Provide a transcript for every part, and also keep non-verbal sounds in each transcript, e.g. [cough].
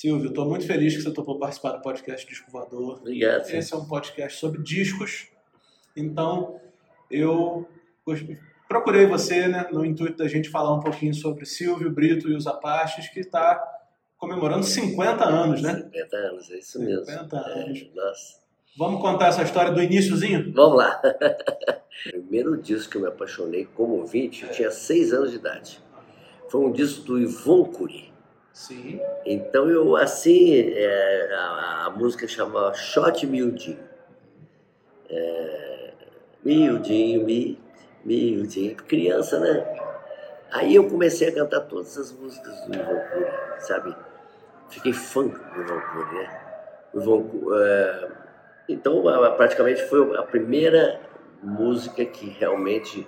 Silvio, estou muito feliz que você topou participar do podcast Disco Voador. Obrigado. Esse é um podcast sobre discos. Então, eu procurei você né, no intuito da gente falar um pouquinho sobre Silvio Brito e os Apaches, que está comemorando 50 anos, né? 50 anos, é isso mesmo. 50 anos. É, nossa. Vamos contar essa história do iníciozinho? Vamos lá. [laughs] Primeiro disco que eu me apaixonei como ouvinte, eu tinha 6 anos de idade. Foi um disco do Ivon Cury. Sim. Então eu, assim, é, a, a, música chamava Shot Miudinho. É, miudinho, mi, miudinho. Criança, né? Aí eu comecei a cantar todas as músicas do Ivon Cury, sabe? Fiquei fã do Ivon Cury, né? É, então, praticamente foi a primeira música que realmente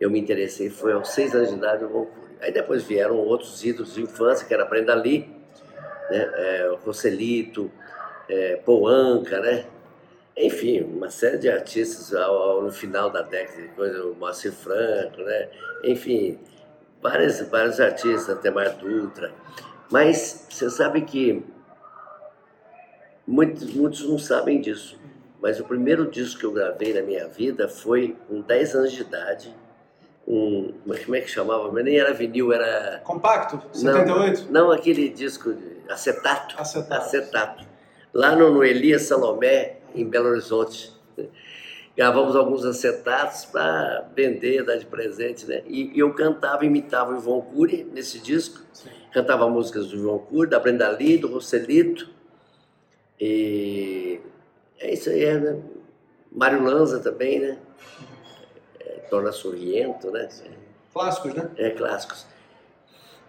eu me interessei, foi aos seis anos de idade, Cury. Aí depois vieram outros ídolos de infância, que era Brenda Lee, né, é, Roselito, é, Poanca, né? Enfim, uma série de artistas ao, ao, no final da década, coisa, o Moacir Franco, né? Enfim, vários, vários artistas, Temar Dutra. Mas você sabe que muitos, muitos não sabem disso. Mas o primeiro disco que eu gravei na minha vida foi com 10 anos de idade, um. Como é que chamava? Mas nem era vinil, era. Compacto? 78? Não, não aquele disco de acetato. Acetato. acetato. Lá no, no Elias Salomé, em Belo Horizonte. [laughs] Gravamos alguns acetatos para vender, dar de presente, né? E, e eu cantava, imitava o Ivon Cury nesse disco. Sim. Cantava músicas do Ivon Cury, da Brenda Lee, do Roselito. E é isso aí, né? Mário Lanza também, né? Torna sorriento, né? Clássicos, né? É, clássicos.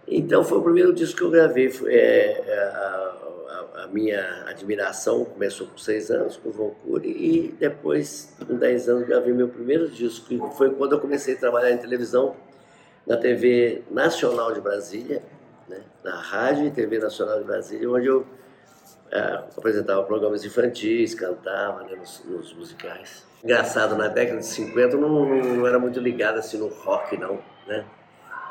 Então foi o primeiro disco que eu gravei. É, é, a, a, a, minha admiração começou com seis anos, com o Von Cury, e depois, com dez anos, gravei meu primeiro disco. E foi quando eu comecei a trabalhar em televisão, na TV Nacional de Brasília, né? na Rádio e TV Nacional de Brasília, onde eu é, apresentava programas infantis, cantava né, nos, nos musicais. Engraçado, na década de 50 eu não, não, era muito ligado assim no rock, não, né?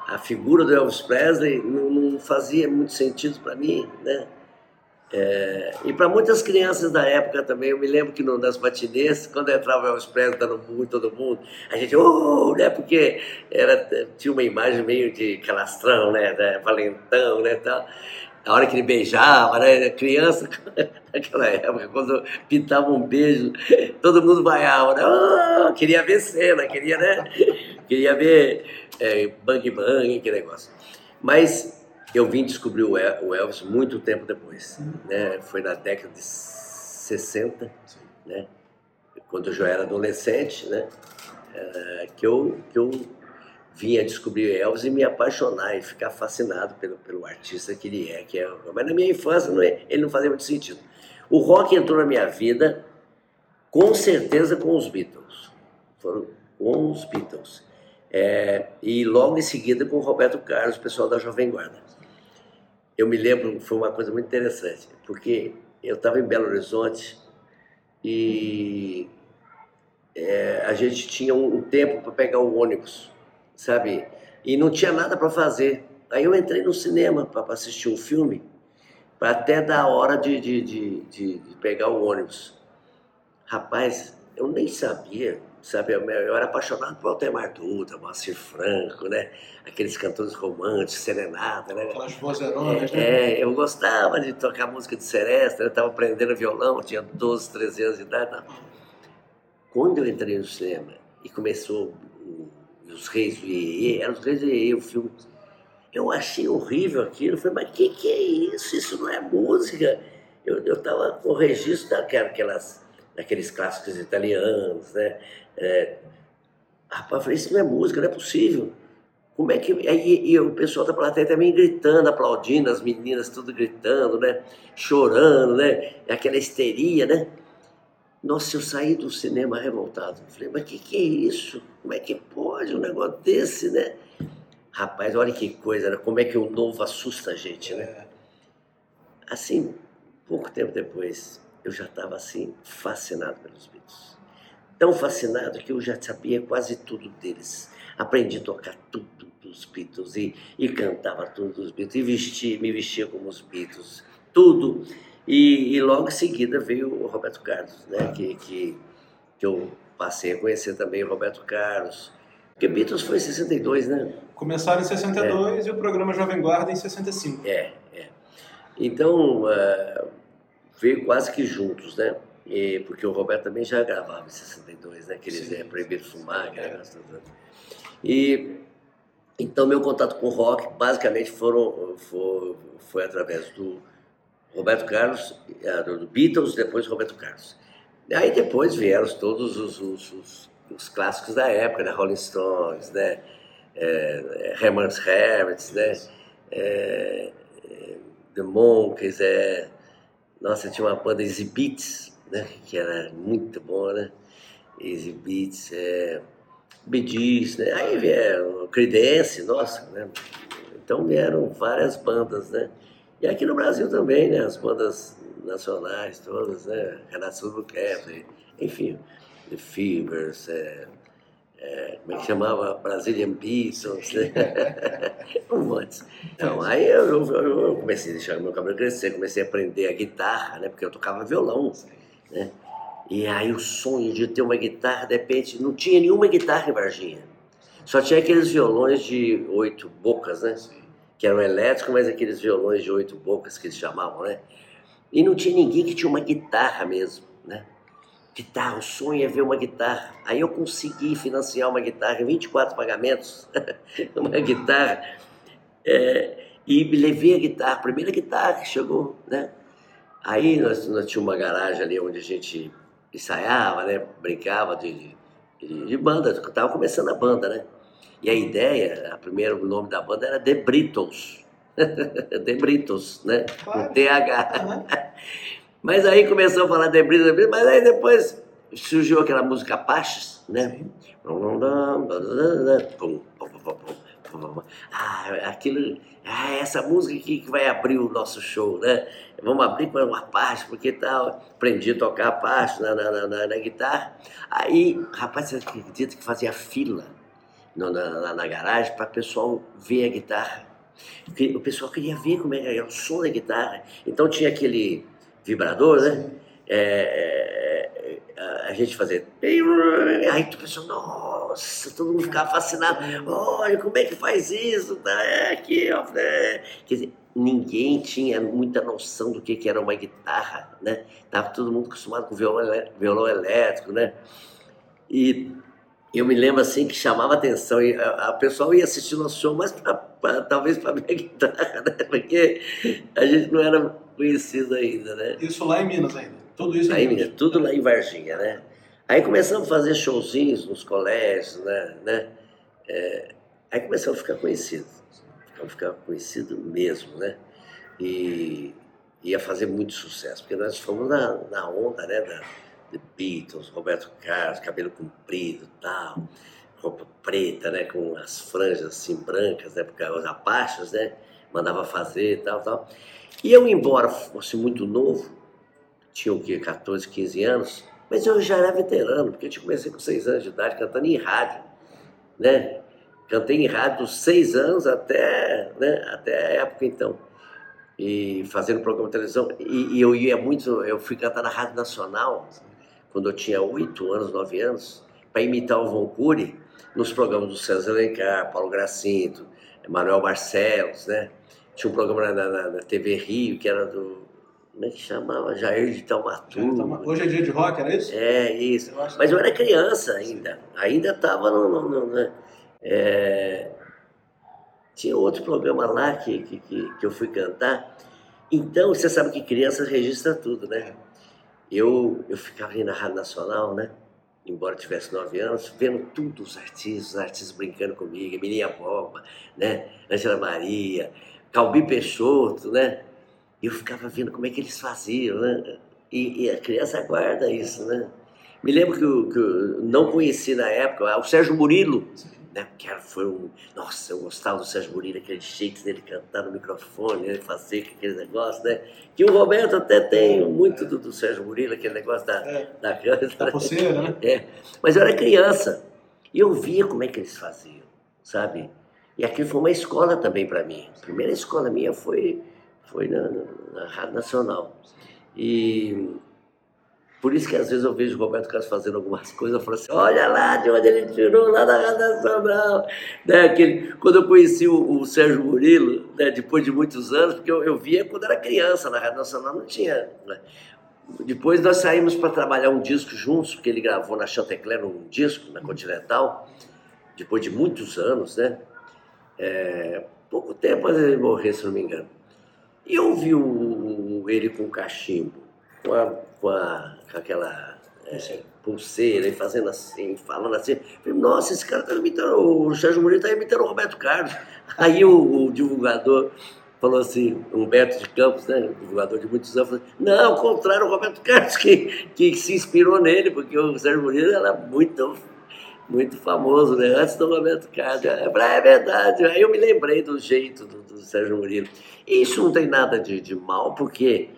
A figura do Elvis Presley não, não fazia muito sentido para mim, né? É, e para muitas crianças da época também, eu me lembro que no, nas matinês, quando entrava Elvis Presley dando muito todo mundo, a gente, oh, né, porque era, tinha uma imagem meio de calastrão, né, né valentão, né, tal. A hora que ele beijava, né? Criança, [laughs] naquela época, quando pintava um beijo, todo mundo vaiava, né? Oh, queria ver cena, queria, né? Queria ver é, bang bang, aquele negócio. Mas eu vim descobrir o Elvis muito tempo depois, né? Foi na década de 60, né? Quando eu já era adolescente, né? É, que eu, que eu vinha descobrir Elvis e me apaixonar e ficar fascinado pelo, pelo artista que ele é, que é. Mas na minha infância não é, ele não fazia muito sentido. O rock entrou na minha vida com certeza com os Beatles. Foram com os Beatles. É, e logo em seguida com o Roberto Carlos, o pessoal da Jovem Guarda. Eu me lembro, foi uma coisa muito interessante, porque eu estava em Belo Horizonte e é, a gente tinha um, um tempo para pegar o ônibus sabe? E não tinha nada para fazer. Aí eu entrei no cinema para assistir um filme, para até dar a hora de, de, de, de, pegar o ônibus. Rapaz, eu nem sabia, sabe? Eu, era apaixonado por Altemar Dutra, Moacir Franco, né? Aqueles cantores românticos, serenata, né? Aquelas vozeronas, é, né? É, eu gostava de tocar música de seresta, eu estava aprendendo violão, tinha 12, 13 anos de idade. Quando eu entrei no cinema e começou os Reis do Iê, eram os Reis do Iê, o filme. Eu achei horrível aquilo. Falei, mas o que, que é isso? Isso não é música. Eu estava com o registro daquelas, daqueles clássicos italianos, né? É, rapaz, eu falei, isso não é música, não é possível. Como é que. Aí, e o pessoal da plateia também gritando, aplaudindo, as meninas tudo gritando, né? Chorando, né? Aquela histeria, né? Nossa, eu saí do cinema revoltado. Falei, mas o que, que é isso? Como é que pode um negócio desse, né? Rapaz, olha que coisa, né? como é que o novo assusta a gente, né? Assim, pouco tempo depois, eu já estava assim, fascinado pelos Beatles. Tão fascinado que eu já sabia quase tudo deles. Aprendi a tocar tudo dos Beatles e, e cantava tudo dos Beatles e vestia, me vestia como os Beatles tudo. E, e, logo em seguida veio o Roberto Carlos, né? Que, que, que eu passei a conhecer também o Roberto Carlos. Porque Beatles foi em 62, né? Começaram em 62 é. e o programa Jovem Guarda em 65. É, é. Então, uh, veio quase que juntos, né? E, porque o Roberto também já gravava em 62, né? Aqueles é, Proibido Fumar, é. E então meu contato com o rock basicamente foram, foi, foi através do Roberto Carlos, eh, Beatles, depois Roberto Carlos. Aí depois vieram todos os, os, os, os clássicos da época, né? Rolling Stones, né? É, Herman's Hermits, né? É, The Monkeys, é... Nossa, tinha uma banda Easy Beats, né? Que era muito boa, né? Easy Beats, é... Bee né? Aí vieram Creedence, nossa, né? Então vieram várias bandas, né? E aqui no Brasil também, né? As bandas nacionais todas, né? Renato Silvestre, enfim, The Fevers, é, é, como é que chamava? Brazilian Beatles, né? [laughs] um monte. Então, aí eu, eu, eu, comecei a deixar meu cabelo crescer, comecei a aprender a guitarra, né? Porque eu tocava violão, né? E aí o sonho de ter uma guitarra, de repente, não tinha nenhuma guitarra em Varginha. Só tinha aqueles violões de oito bocas, né? Que eram elétricos, mas aqueles violões de oito bocas que eles chamavam, né? E não tinha ninguém que tinha uma guitarra mesmo, né? Guitarra, o sonho é ver uma guitarra. Aí eu consegui financiar uma guitarra em 24 pagamentos, [laughs] uma guitarra, é, e levei a guitarra, a primeira guitarra que chegou, né? Aí nós, nós tínhamos uma garagem ali onde a gente ensaiava, né? Brincava de, de, de banda, estava começando a banda, né? E a ideia, o primeiro nome da banda era The Brittles. [laughs] The Brittles, né? Com TH. [laughs] mas aí começou a falar The Brittles, mas aí depois surgiu aquela música Apaches, né? Ah, aquilo, ah, essa música aqui que vai abrir o nosso show, né? Vamos abrir com uma parte, porque tal. Aprendi a tocar a parte na, na, na, na guitarra. Aí, rapaz, você acredita que fazia fila no, na, na, garagem para o pessoal ver a guitarra? O pessoal queria ver como era o som da guitarra. Então tinha aquele vibrador, né? É, é, a gente fazia. Aí o pessoal, nossa, todo mundo ficava fascinado. Olha, como é que faz isso? É aqui, ó. É. Quer dizer, ninguém tinha muita noção do que, que era uma guitarra, né? Tava todo mundo acostumado com violão, violão elétrico, né? E eu me lembro assim que chamava atenção e a, a pessoa ia assistir nosso show mais pra, pra talvez para [laughs] minha guitarra, né? Porque a gente não era conhecido ainda, né? Isso lá em Minas ainda. Tudo isso em Minas. Tudo lá em Varginha, né? Aí começamos a fazer showzinhos nos colégios, né? né? É, aí começamos a ficar conhecidos para ficar conhecido mesmo, né? E ia fazer muito sucesso, porque nós fomos na, na onda, né, da The Beatles, Roberto Carlos, cabelo comprido tal, roupa preta, né, com as franjas assim brancas, né, porque os apachos, né, mandava fazer tal, tal. E eu, embora fosse muito novo, tinha o quê, 14, 15 anos, mas eu já era veterano, porque eu comecei com 6 anos de idade cantando em rádio, né? Cantei em rádio dos seis anos até, né, até a época então. E fazendo programa de televisão. E, e, eu ia muito, eu fui cantar na Rádio Nacional, quando eu tinha oito anos, nove anos, para imitar o Von Cury nos programas do César Alencar, Paulo Gracinto, Manuel Barcelos, né? Tinha um programa na, na, na TV Rio, que era do como é que chamava? Jair de Taumaturgo. Hoje é dia de rock, era isso? É, isso. Eu Mas eu era criança ainda. Ainda estava no, no, no, né? É, tinha outro programa lá que, que, que, eu fui cantar. Então, você sabe que criança registra tudo, né? Eu, eu ficava ali na Rádio Nacional, né? Embora tivesse nove anos, vendo todos os artistas, os artistas brincando comigo, Emilinha Boba, né? Angela Maria, Calbi Peixoto, né? E eu ficava vendo como é que eles faziam, né? E, e a criança guarda isso, né? Me lembro que eu, que eu não conheci na época o Sérgio Murilo, né? Que foi um. Nossa, eu gostava do Sérgio Murilo, aquele jeito dele cantar no microfone, né? fazer aquele negócio, né? Que o Roberto até tem muito do, do Sérgio Murilo, aquele negócio da, é, da Da pulseira, né? [laughs] É. Mas eu era criança e eu via como é que eles faziam, sabe? E aquilo foi uma escola também para mim. A primeira escola minha foi, Foi na, na, na Rádio Nacional. E por isso que às vezes eu vejo o Roberto Carlos fazendo algumas coisas, eu falo assim, olha lá de onde ele tirou, lá da Rádio Nacional. Né, aquele, quando eu conheci o, o Sérgio Murilo, né, depois de muitos anos, porque eu, eu via quando era criança, na Rádio Nacional não tinha. Né? Depois nós saímos para trabalhar um disco juntos, porque ele gravou na Chantecler um disco, na Continental, depois de muitos anos, né? É, pouco tempo antes ele morrer, se não me engano. E eu vi o, ele com cachimbo, com, a, com, a, com aquela é, pulseira, e fazendo assim, falando assim. Falei, Nossa, esse cara está imitando, o Sérgio Murilo está imitando o Roberto Carlos. [laughs] Aí o, o, divulgador falou assim, Humberto de Campos, né, divulgador de muitos anos, falou, não, ao contrário, o Roberto Carlos que, que se inspirou nele, porque o Sérgio Murilo era muito muito famoso, né? Antes do Roberto Carlos. É, é verdade. Aí eu me lembrei do jeito do, do Sérgio Murilo. E isso não tem nada de, de mal, porque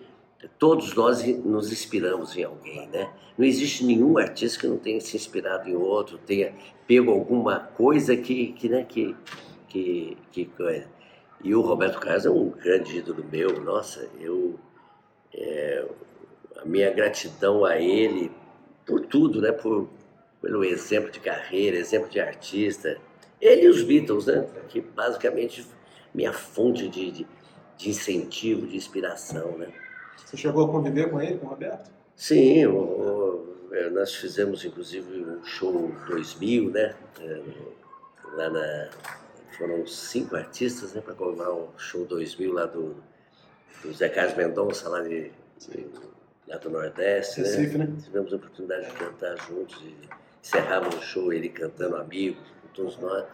todos nós nos inspiramos em alguém, né? Não existe nenhum artista que não tenha se inspirado em outro, tenha pego alguma coisa que, que né, que, que, que E o Roberto Carlos é um grande ídolo meu, nossa, eu... É, a minha gratidão a ele por tudo, né? Por, pelo exemplo de carreira, exemplo de artista. Ele e os Beatles, né? Que basicamente minha fonte de, de, de incentivo, de inspiração, né? Você chegou a conviver com ele, com o Roberto? Sim, o, o, é, nós fizemos inclusive um show 2000, né? É, lá na, foram cinco artistas né, para comemorar o show 2000 lá do, do Zé Carlos Mendonça, lá de, de lá do Nordeste. Recife, né? né? Tivemos a oportunidade de cantar juntos e encerrava o show ele cantando amigos, com todos nós.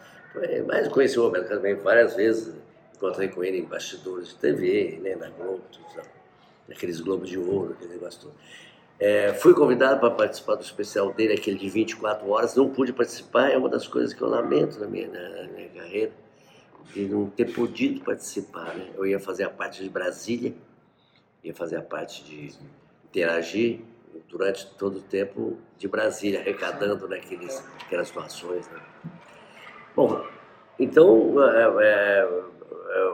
Mas conheci o Roberto também várias vezes, encontrei com ele em bastidores de TV, né, na Globo, tudo, naqueles Globos de Ouro, aquele negócio todo. É, fui convidado para participar do especial dele, aquele de 24 horas, não pude participar, é uma das coisas que eu lamento na minha, na minha carreira, de não ter podido participar. Né? Eu ia fazer a parte de Brasília, ia fazer a parte de interagir, durante todo o tempo de Brasília, arrecadando naqueles, né, aquelas doações. Né? Bom, então é, é,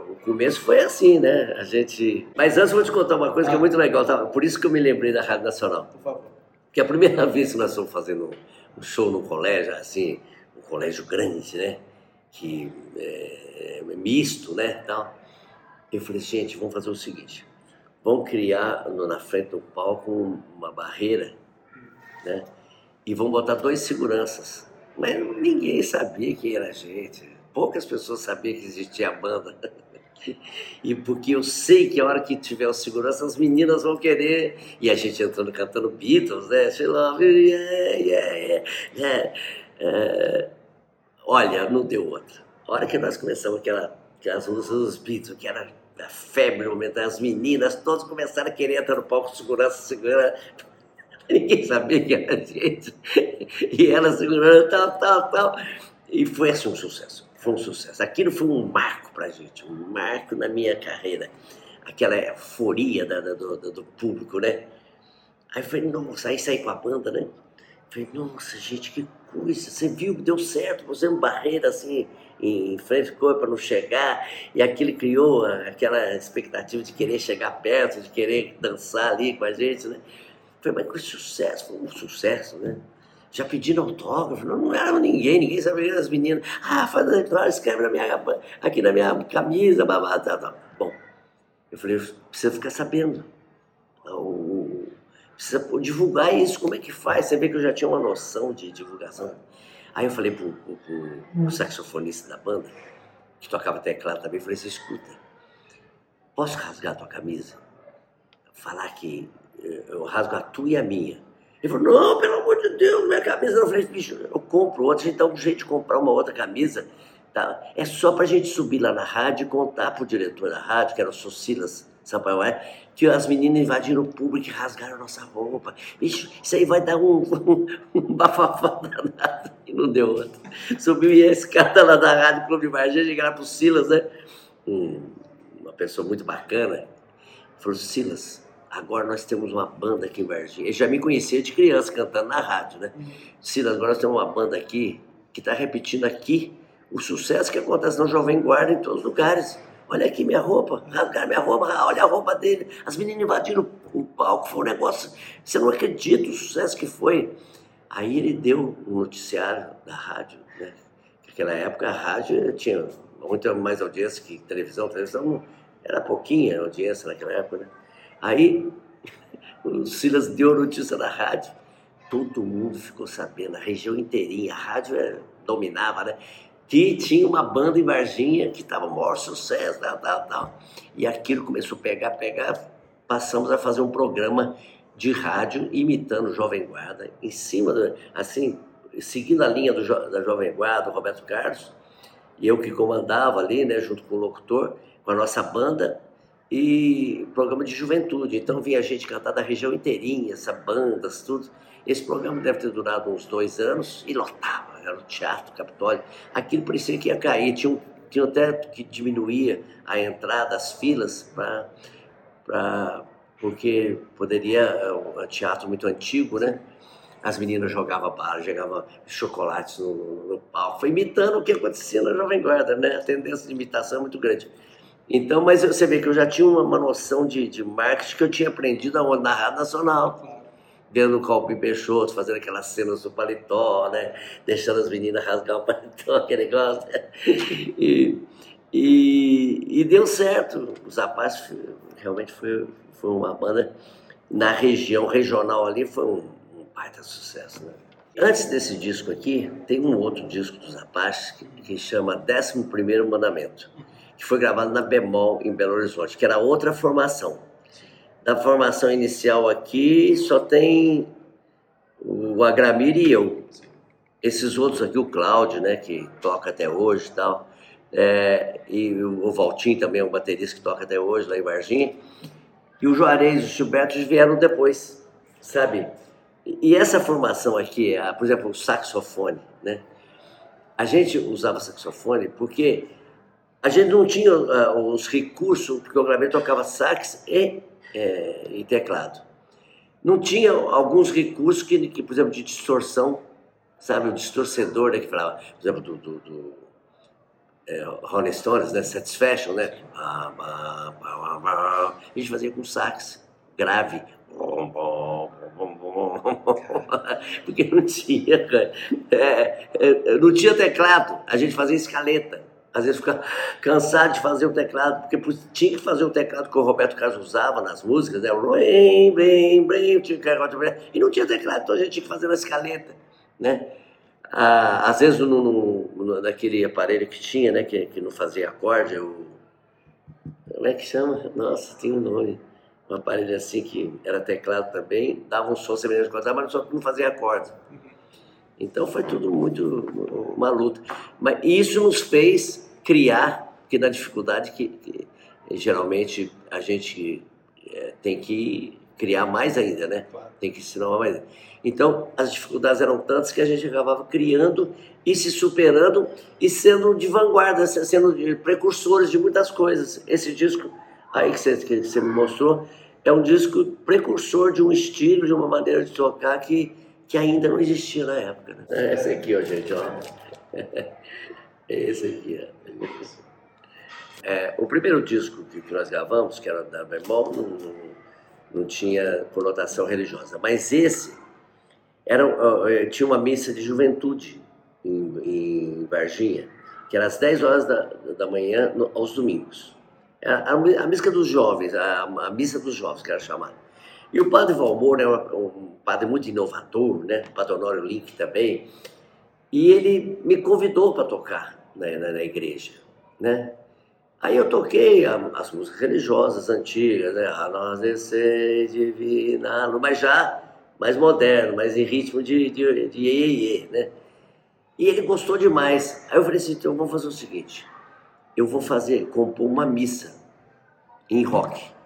o começo foi assim, né? A gente. Mas antes eu vou te contar uma coisa que é muito legal, tá? por isso que eu me lembrei da Rádio Nacional. Por favor. Que a primeira [laughs] vez que nós estamos fazendo um show no colégio, assim, um colégio grande, né? Que é, é misto, né? Tal. Eu falei, gente, vamos fazer o seguinte vão criar na frente do palco uma barreira, né? E vão botar dois seguranças. Mas ninguém sabia quem era a gente. Poucas pessoas sabiam que existia a banda. [laughs] E porque eu sei que a hora que tiver o segurança, as meninas vão querer. E a gente entrando cantando Beatles, né? Love you, yeah, yeah, yeah. Né? É, olha, não deu outra. A hora que nós começamos aquela, aquelas músicas dos Beatles, que era a febre momentânea, as meninas, todos começaram a querer entrar no palco segurança, segura. [laughs] Ninguém sabia que era a gente. E ela segurando, tal, tal, tal. E foi assim um sucesso. Foi um sucesso. Aquilo foi um marco pra gente, um marco na minha carreira. Aquela euforia da, da, do, do, público, né? Aí eu falei, nossa, aí saí com a banda, né? Falei, nossa, gente, que coisa, você viu que deu certo, uma barreira assim em frente ao para não chegar, e aquilo criou aquela expectativa de querer chegar perto, de querer dançar ali com a gente, né? Falei, mas que sucesso, foi um sucesso, né? Já pedindo autógrafo, não, não era ninguém, ninguém sabia as meninas. Ah, faz autógrafo, escreve na minha, aqui na minha camisa, babá, tal, tal. Bom, eu falei, precisa ficar sabendo. O, precisa divulgar isso, como é que faz? Você vê que eu já tinha uma noção de divulgação. Aí eu falei pro, pro, pro, pro saxofonista da banda, que tocava teclado também, falei assim, escuta, posso rasgar a tua camisa? Falar que eh, eu rasgo a tua e a minha. Ele falou, não, pelo amor de Deus, minha camisa. Eu falei, bicho, eu compro outra, a gente dá um jeito de comprar uma outra camisa. Tá? É só pra gente subir lá na rádio e contar pro diretor da rádio, que era o Socilas Sampaio, é, que as meninas invadiram o público e rasgaram a nossa roupa. Bicho, isso aí vai dar um, [laughs] um, um bafafá danado. E não deu outro. Subiu e esse cara lá da Rádio Clube de Varginha, chegaram pro Silas, né? Um, uma pessoa muito bacana. Falou, Silas, agora nós temos uma banda aqui em Varginha. Ele já me conhecia de criança cantando na rádio, né? Silas, agora nós temos uma banda aqui que está repetindo aqui o sucesso que acontece no Jovem Guarda em todos os lugares. olha aqui minha roupa, rasgaram minha roupa, olha a roupa dele. As meninas invadiram o palco, foi um negócio, você não acredita o sucesso que foi. Aí ele deu um noticiário da rádio, né? Naquela época a rádio tinha muito mais audiência que televisão, televisão era pouquinha audiência naquela época, né? Aí o Silas deu notícia na rádio, todo mundo ficou sabendo, a região inteirinha, a rádio é, dominava, né? Que tinha uma banda em Varginha que estava maior sucesso, tal, tal, tal. E aquilo começou a pegar, pegar, passamos a fazer um programa de rádio imitando o Jovem Guarda, em cima, do, assim, seguindo a linha do, da Jovem Guarda, Roberto Carlos, e eu que comandava ali, né, junto com o locutor, com a nossa banda, e programa de juventude. Então vinha gente cantar da região inteirinha, essa bandas, tudo. Esse programa deve ter durado uns dois anos e lotava, era o Teatro Capitólio. Aquilo parecia que ia cair, tinha, um, tinha até que diminuía a entrada, as filas, para porque poderia, é um teatro muito antigo, né? As meninas jogavam bala, jogavam chocolates no, no, no palco, foi imitando o que acontecia na Jovem Guarda, né? A tendência de imitação é muito grande. Então, mas você vê que eu já tinha uma, uma noção de, de marketing que eu tinha aprendido aonde? Na Rádio Nacional. Vendo o Calbi Peixoto, fazendo aquelas cenas do paletó, né? Deixando as meninas rasgar o paletó, [laughs] aquele negócio. Né? E, e, e, deu certo. Os rapazes realmente foi, foi uma banda na região regional ali, foi um, um baita sucesso, né? Antes desse disco aqui, tem um outro disco dos Apaches que, que chama 11 Mandamento foi gravado na Bemol, em Belo Horizonte, que era outra formação. Da formação inicial aqui, só tem o Agramir e eu. Esses outros aqui, o Cláudio, né, que toca até hoje e tal, é, e o Valtim também é um baterista que toca até hoje lá em Varginha, e o Juarez e o Gilberto vieram depois, sabe? E essa formação aqui, por exemplo, o saxofone, né? A gente usava saxofone porque a gente não tinha uh, os recursos, porque o Gravei tocava sax e, é, e, teclado. Não tinha alguns recursos que, que, por exemplo, de distorção, sabe, o distorcedor, né, que falava, por exemplo, do, do, do é, Rolling Stones, né, Satisfaction, né, a gente fazia com sax grave, [laughs] porque não tinha, [laughs] é, é, não tinha teclado, a gente fazia escaleta às vezes fica cansado de fazer o teclado, porque tinha que fazer o teclado que o Roberto Carlos usava nas músicas, né? Blim, blim, blim, e não tinha teclado, então a gente tinha que fazer na escaleta, né? Ah, às vezes no, no, naquele aparelho que tinha, né, que, que não fazia acorde, o... como é que chama? Nossa, tem um nome. Um aparelho assim que era teclado também, dava um som semelhante ao mas só que não fazia acorde. Então foi tudo muito uma luta. Mas isso nos fez criar, porque na dificuldade que, que geralmente a gente é, tem que criar mais ainda, né? Tem que ensinar mais. Então as dificuldades eram tantas que a gente acabava criando e se superando e sendo de vanguarda, sendo precursores de muitas coisas. Esse disco aí que você, que você me mostrou é um disco precursor de um estilo, de uma maneira de tocar que que ainda não existia na época. Né? É esse aqui, ó, gente, ó. É esse aqui, ó. É, o primeiro disco que, que, nós gravamos, que era da Bemol, não, não, não, tinha conotação religiosa. Mas esse era, uh, tinha uma missa de juventude em, em Varginha, que era às 10 horas da, da manhã no, aos domingos. A, a, a, missa dos jovens, a, a missa dos jovens, que era chamada. E o padre Valmor é um padre muito inovador, né? o padre Honório Link também, e ele me convidou para tocar na, na, na, igreja, né? Aí eu toquei as músicas religiosas antigas, né? A nós descer divina, mas já mais moderno, mais em ritmo de, de, de né? E ele gostou demais. Aí eu falei assim, então vamos fazer o seguinte, eu vou fazer, compor uma missa em rock?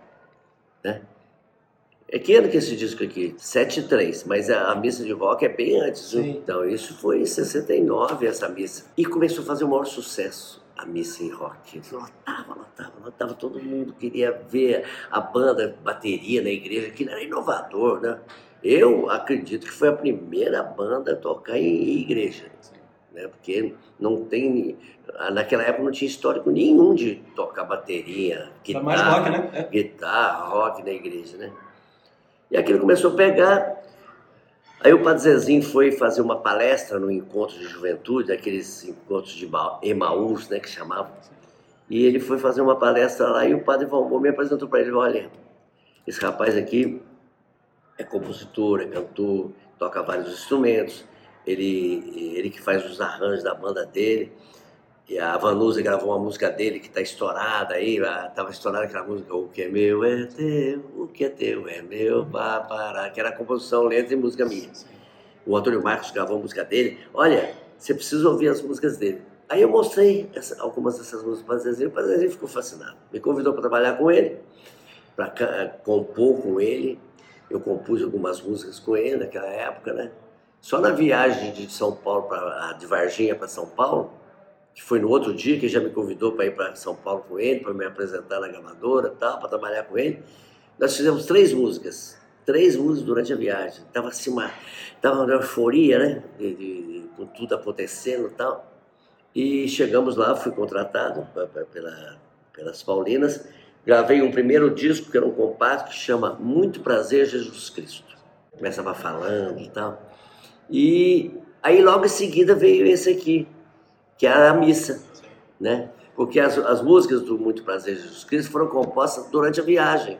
É que ano que é esse disco aqui? 73, mas a, a, missa de rock é bem antes. Sim. Então, isso foi em 69, essa missa. E começou a fazer o maior sucesso a missa em rock. Lotava, lotava, lotava, todo mundo queria ver a banda, bateria na igreja, que era inovador, né? Eu acredito que foi a primeira banda a tocar em igreja, né? Porque não tem naquela época não tinha histórico nenhum de tocar bateria, guitarra, mais rock, né? É. guitarra, rock na igreja, né? E aquilo começou a pegar. Aí o Padre Zezinho foi fazer uma palestra no encontro de juventude, aqueles encontros de Emaús, né, que chamavam. E ele foi fazer uma palestra lá e o Padre Valmor me apresentou para ele, olha, esse rapaz aqui é compositor, é cantor, toca vários instrumentos, ele, ele que faz os arranjos da banda dele. E a Vanusa gravou uma música dele que está estourada aí, estava estourada aquela música O que é meu é teu, o que é teu é meu, vá parar, que era composição, letra e música minha. O Antônio Marcos gravou a música dele. Olha, você precisa ouvir as músicas dele. Aí eu mostrei essa, algumas dessas músicas para o Zezinho, o Zezinho ficou fascinado. Me convidou para trabalhar com ele, para compor com ele. Eu compus algumas músicas com ele naquela época, né? Só na viagem de São Paulo, pra, de Varginha para São Paulo, que foi no outro dia que já me convidou para ir para São Paulo com ele, para me apresentar na gravadora tal, para trabalhar com ele. Nós fizemos três músicas, três músicas durante a viagem. Tava assim uma, tava uma euforia, né? De, de, de, com tudo acontecendo tal. E chegamos lá, fui contratado pela, pelas Paulinas. Gravei um primeiro disco, que era um compacto, que chama Muito Prazer Jesus Cristo. Começava falando e tal. E aí logo em seguida veio esse aqui, que era a missa, né? Porque as, as músicas do Muito Prazer Jesus Cristo foram compostas durante a viagem.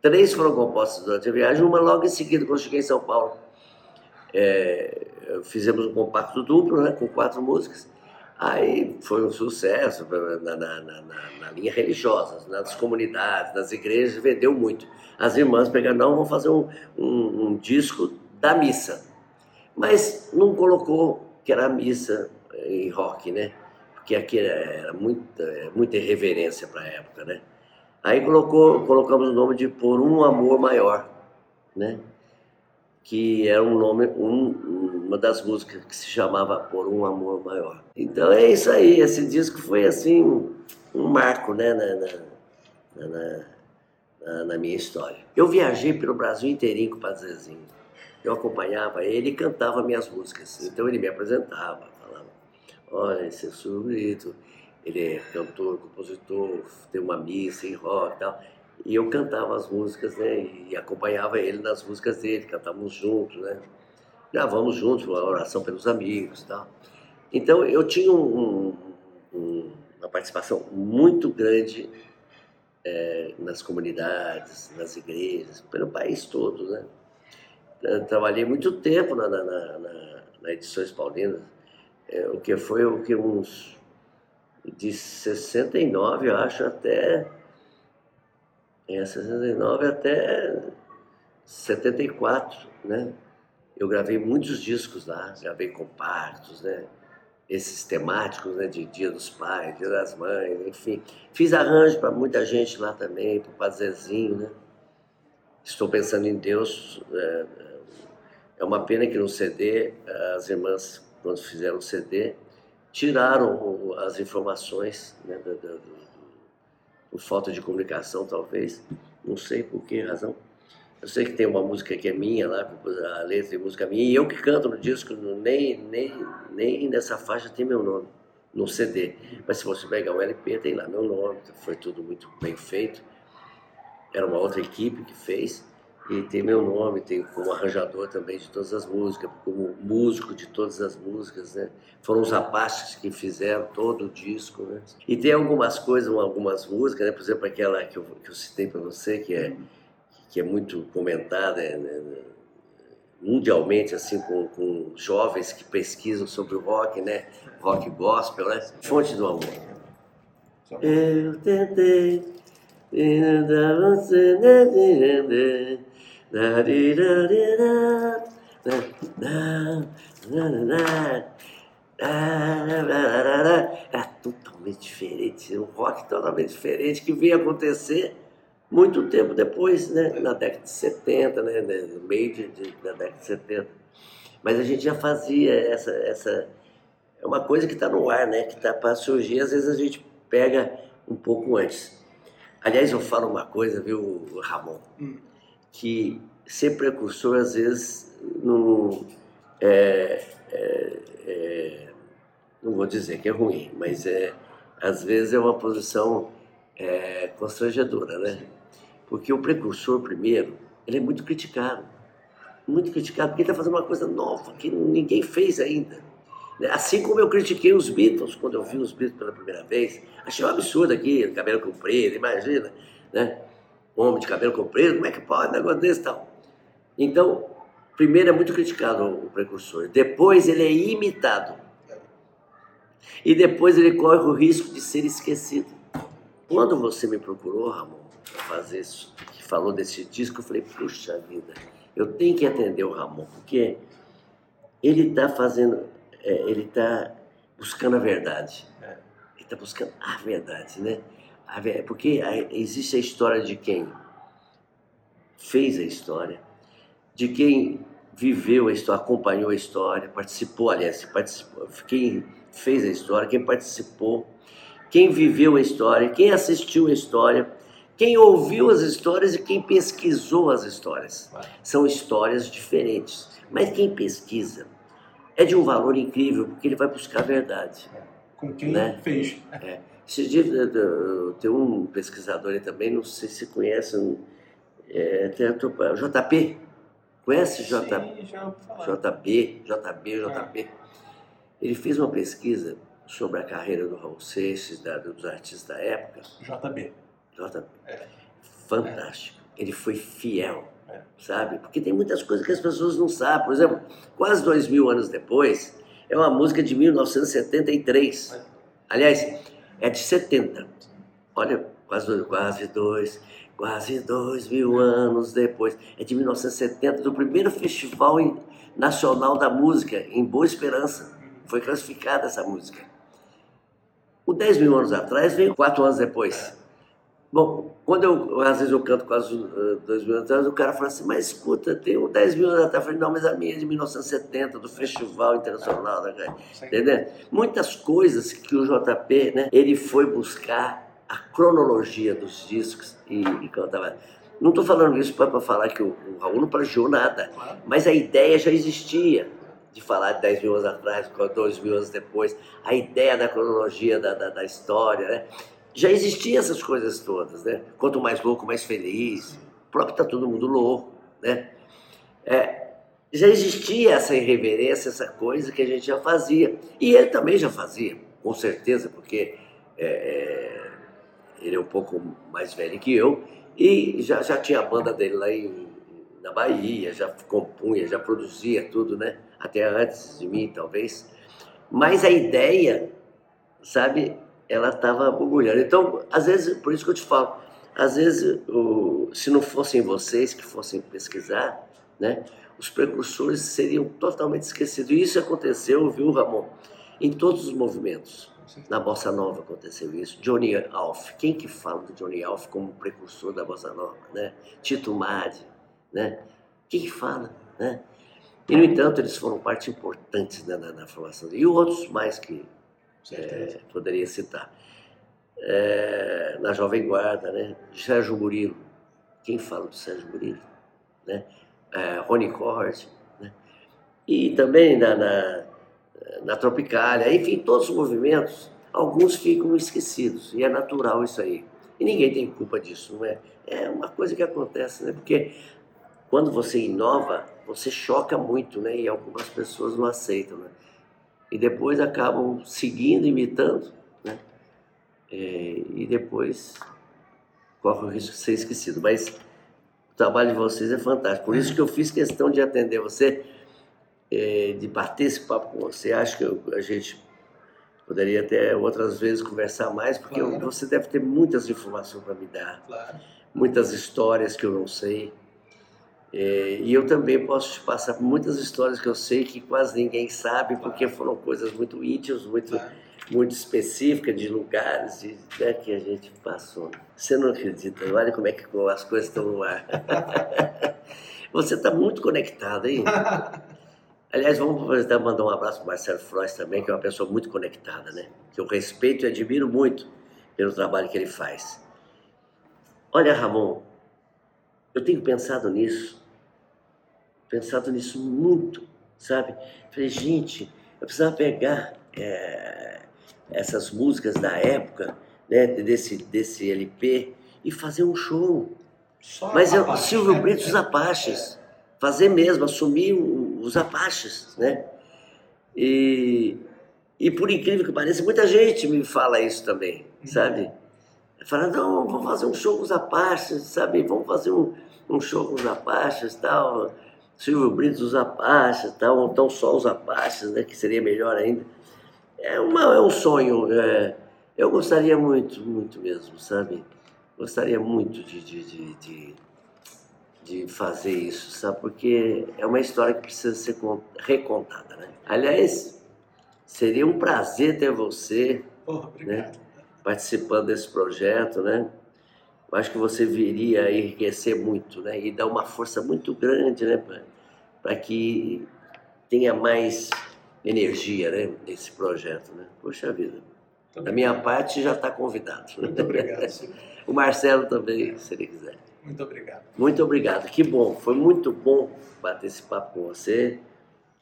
Três foram compostas durante a viagem, uma logo em seguida, quando cheguei em São Paulo. É, fizemos um compacto duplo, né, com quatro músicas. Aí foi um sucesso na, na, na, na linha religiosa, nas comunidades, nas igrejas, vendeu muito. As irmãs pegaram, não, vamos fazer um, um, um disco da missa mas não colocou que era missa em rock, né? Porque aqui era muita, muita irreverência para a época, né? Aí colocou, colocamos o nome de Por um Amor Maior, né? Que era um nome, um, uma das músicas que se chamava Por um Amor Maior. Então é isso aí, esse disco foi assim um marco, né? Na, na, na, na, minha história. Eu viajei pelo Brasil inteirinho com o Padre Zezinho eu acompanhava ele e cantava minhas músicas. Então ele me apresentava, olha, esse é Surito, ele é cantor, compositor, tem uma missa em rock e tal. E eu cantava as músicas, né, e acompanhava ele nas músicas dele, cantávamos juntos, né. Gravamos juntos uma oração pelos amigos e tal. Então eu tinha um, um, uma participação muito grande é, nas comunidades, nas igrejas, pelo país todo, né trabalhei muito tempo na, na, na, na Edições Paulinas, é, o que foi o que uns de 69, eu acho, até é, 69 até 74, né? Eu gravei muitos discos lá, gravei compactos, né? Esses temáticos, né? De Dia dos Pais, Dia das Mães, enfim. Fiz arranjo para muita gente lá também, para o Pazezinho, né? Estou pensando em Deus, é, é uma pena que no CD, as irmãs, quando fizeram o CD, tiraram as informações, né, do, por falta de comunicação, talvez. Não sei por que razão. Eu sei que tem uma música que é minha lá, a letra e música minha, e eu que canto no disco, nem, nem, nem nessa faixa tem meu nome, no CD. Mas se você pegar o LP, tem lá meu nome, foi tudo muito bem feito. Era uma outra equipe que fez. E tem meu nome, tem como arranjador também de todas as músicas, como músico de todas as músicas, né? Foram os rapazes que fizeram todo o disco, né? E tem algumas coisas, algumas músicas, né? Por exemplo, aquela que eu, que eu citei para você, que é, que é muito comentada né? né mundialmente, assim, com, com jovens que pesquisam sobre o rock, né? Rock gospel, né? Fonte do amor. Eu tentei e você é totalmente diferente, um rock totalmente diferente que veio acontecer muito tempo depois, né, na década de 70, né, no meio de, de, da década de 70. Mas a gente já fazia essa, essa é uma coisa que está no ar, né, que está para surgir, às vezes a gente pega um pouco antes. Aliás, eu falo uma coisa, viu, Ramon? Hum que ser precursor às vezes não, é, é, é, não vou dizer que é ruim, mas é, às vezes é uma posição é, constrangedora, né? Porque o precursor, primeiro, ele é muito criticado. Muito criticado porque ele está fazendo uma coisa nova que ninguém fez ainda. Assim como eu critiquei os Beatles, quando eu vi os Beatles pela primeira vez, achei um absurdo aqui, cabelo comprido, imagina, né? Homem de cabelo comprido, como é que pode um negócio desse tal? Então, primeiro é muito criticado o precursor, depois ele é imitado. E depois ele corre o risco de ser esquecido. Quando você me procurou, Ramon, para fazer isso, que falou desse disco, eu falei, puxa vida, eu tenho que atender o Ramon, porque ele está fazendo, é, ele está buscando a verdade. É. Ele está buscando a verdade, né? A, porque existe a história de quem fez a história, de quem viveu a história, acompanhou a história, participou, aliás, participou, quem fez a história, quem participou, quem viveu a história, quem assistiu a história, quem ouviu as histórias e quem pesquisou as histórias. São histórias diferentes. Mas quem pesquisa é de um valor incrível, porque ele vai buscar a verdade. Com quem né? fez. É. Esses dias tem um pesquisador aí também, não sei se conhecem, é, tem a JP. Conhece Sim, JP? JB, JB, JP. Ele fez uma pesquisa sobre a carreira do Raul Seixas, da, dos artistas da época. JB. JB. É. Fantástico. É. Ele foi fiel, é. sabe? Porque tem muitas coisas que as pessoas não sabem. Por exemplo, quase dois mil anos depois, é uma música de 1973. É. Aliás, é de 70. Olha, quase, quase dois, quase dois mil anos depois. É de 1970, do primeiro Festival Nacional da Música, em Boa Esperança. Foi classificada essa música. O 10 mil anos atrás veio quatro anos depois. Bom, quando eu, às vezes eu canto quase uh, dois mil anos atrás, o cara fala assim, mas escuta, tem um 10 mil anos atrás. Eu falei, não, mas a minha é de 1970, do Festival Internacional. Né, Entendeu? Muitas coisas que o JP, né, ele foi buscar a cronologia dos discos e, e cantava. Não estou falando isso para falar que o, o Raul não plagiou nada, mas a ideia já existia de falar de 10 mil anos atrás, 2 mil anos depois, a ideia da cronologia da, da, da história, né? Já existiam essas coisas todas, né? Quanto mais louco, mais feliz. O próprio tá todo mundo louco, né? É, já existia essa irreverência, essa coisa que a gente já fazia. E ele também já fazia, com certeza, porque é, é, ele é um pouco mais velho que eu e já, já tinha a banda dele lá em, na Bahia, já compunha, já produzia tudo, né? Até antes de mim, talvez. Mas a ideia, sabe, ela estava borbulhando. Então, às vezes, por isso que eu te falo, às vezes, o, se não fossem vocês que fossem pesquisar, né? Os precursores seriam totalmente esquecidos. E isso aconteceu, viu, Ramon? Em todos os movimentos. Na Bossa Nova aconteceu isso. Johnny Alf. Quem que fala do Johnny Alf como precursor da Bossa Nova? Né? Tito Madi, né? Quem que fala? Né? E, no entanto, eles foram parte importante né, na, na, formação. E outros mais que é, poderia citar. É, na Jovem Guarda, né? Sérgio Murilo. Quem fala do Sérgio Murilo? Né? É, Rony Cord. Né? E também na, na, na Tropicália. Enfim, todos os movimentos, alguns ficam esquecidos. E é natural isso aí. E ninguém tem culpa disso, não é? É uma coisa que acontece, né? Porque quando você inova, você choca muito, né? E algumas pessoas não aceitam, né? E depois acabam seguindo, imitando, né? É, e depois corre o risco de ser esquecido. Mas o trabalho de vocês é fantástico. Por isso que eu fiz questão de atender você, é, de bater esse papo com você. Acho que eu, a gente poderia até outras vezes conversar mais, porque claro. você deve ter muitas informações para me dar, claro. muitas histórias que eu não sei. É, e eu também posso te passar muitas histórias que eu sei que quase ninguém sabe, porque foram coisas muito íntimas, muito, muito específicas, de lugares de, né, que a gente passou. Você não acredita, olha como é que as coisas estão no ar. [laughs] Você está muito conectado aí. [laughs] Aliás, vamos mandar um abraço para o Marcelo Frois também, que é uma pessoa muito conectada, né? Que eu respeito e admiro muito pelo trabalho que ele faz. Olha, Ramon, eu tenho pensado nisso, pensado nisso muito, sabe? Falei, gente, eu precisava pegar é, essas músicas da época, né, desse, desse LP, e fazer um show. Só Mas eu, Apache, Silvio né? Brito, os Apaches. Fazer mesmo, assumir os Apaches, né? E, e por incrível que pareça, muita gente me fala isso também, sabe? Fala, não, vamos fazer um show com os Apaches, sabe? Vamos fazer um, um show com os Apaches tal. Silvio Brito, os Apaches tal, ou então só os Apaches, né? Que seria melhor ainda. É, uma, é um sonho. é, eu gostaria muito, muito mesmo, sabe? Gostaria muito de, de, de, de, de fazer isso, sabe? Porque é uma história que precisa ser con- recontada, né? Aliás, seria um prazer ter você Porra, obrigado. Participando desse projeto, né? Eu acho que você viria a enriquecer muito, né? E dar uma força muito grande, né? Para que tenha mais energia, né? Nesse projeto, né? Poxa vida. Muito Da minha parte, já está convidado. Muito obrigado, Silvio. [laughs] O Marcelo também, se ele quiser. Muito obrigado. Muito obrigado, que bom, foi muito bom bater esse papo com você.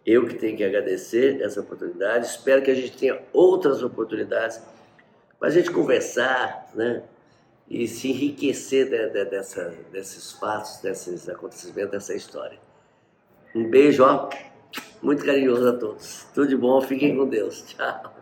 Eu que tenho que agradecer essa oportunidade. Espero que a gente tenha outras oportunidades para a gente conversar, né? E se enriquecer de- de- dessa, desses fatos, desses acontecimentos, dessa história. Um beijo, ó, muito carinhoso a todos. Tudo de bom, fiquem com Deus. Tchau.